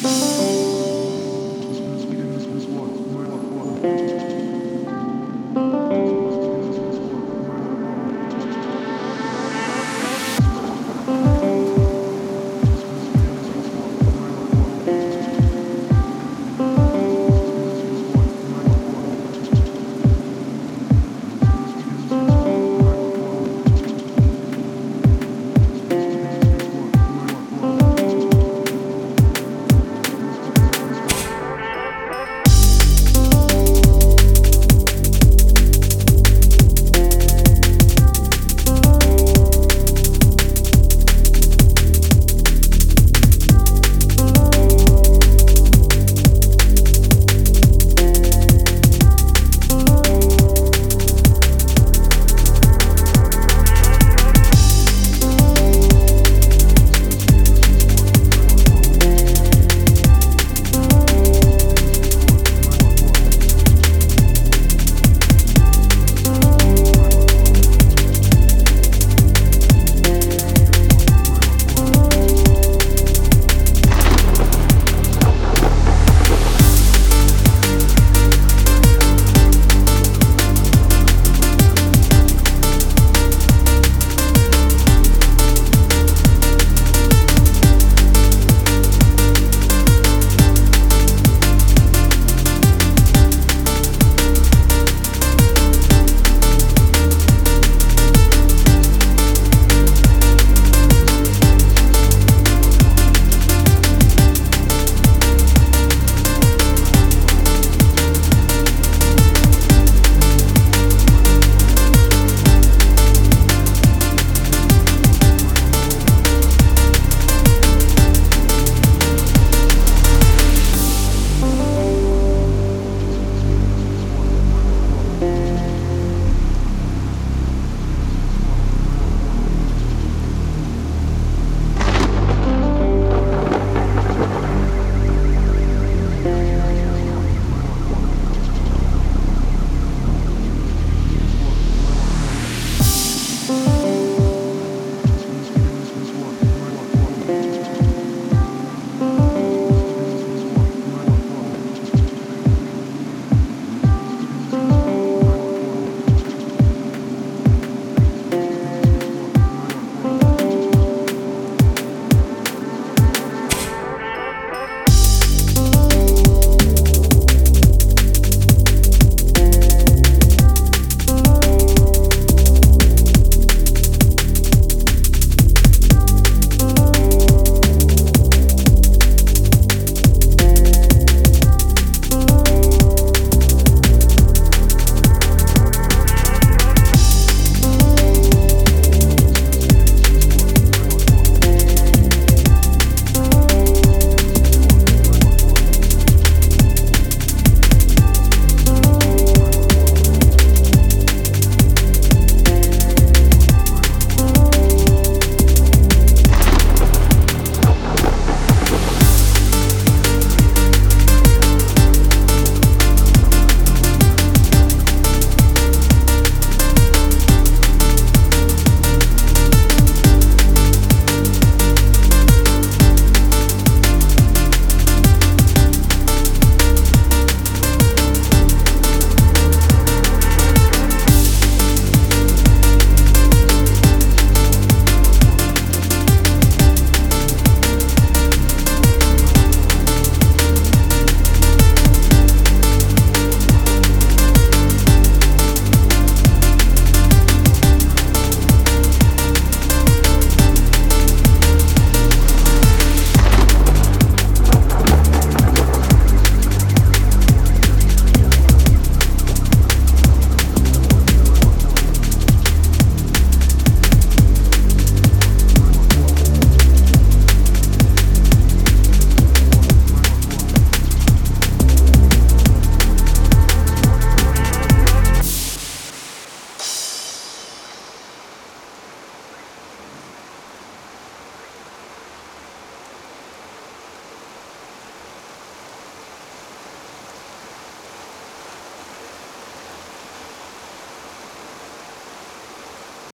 Peace.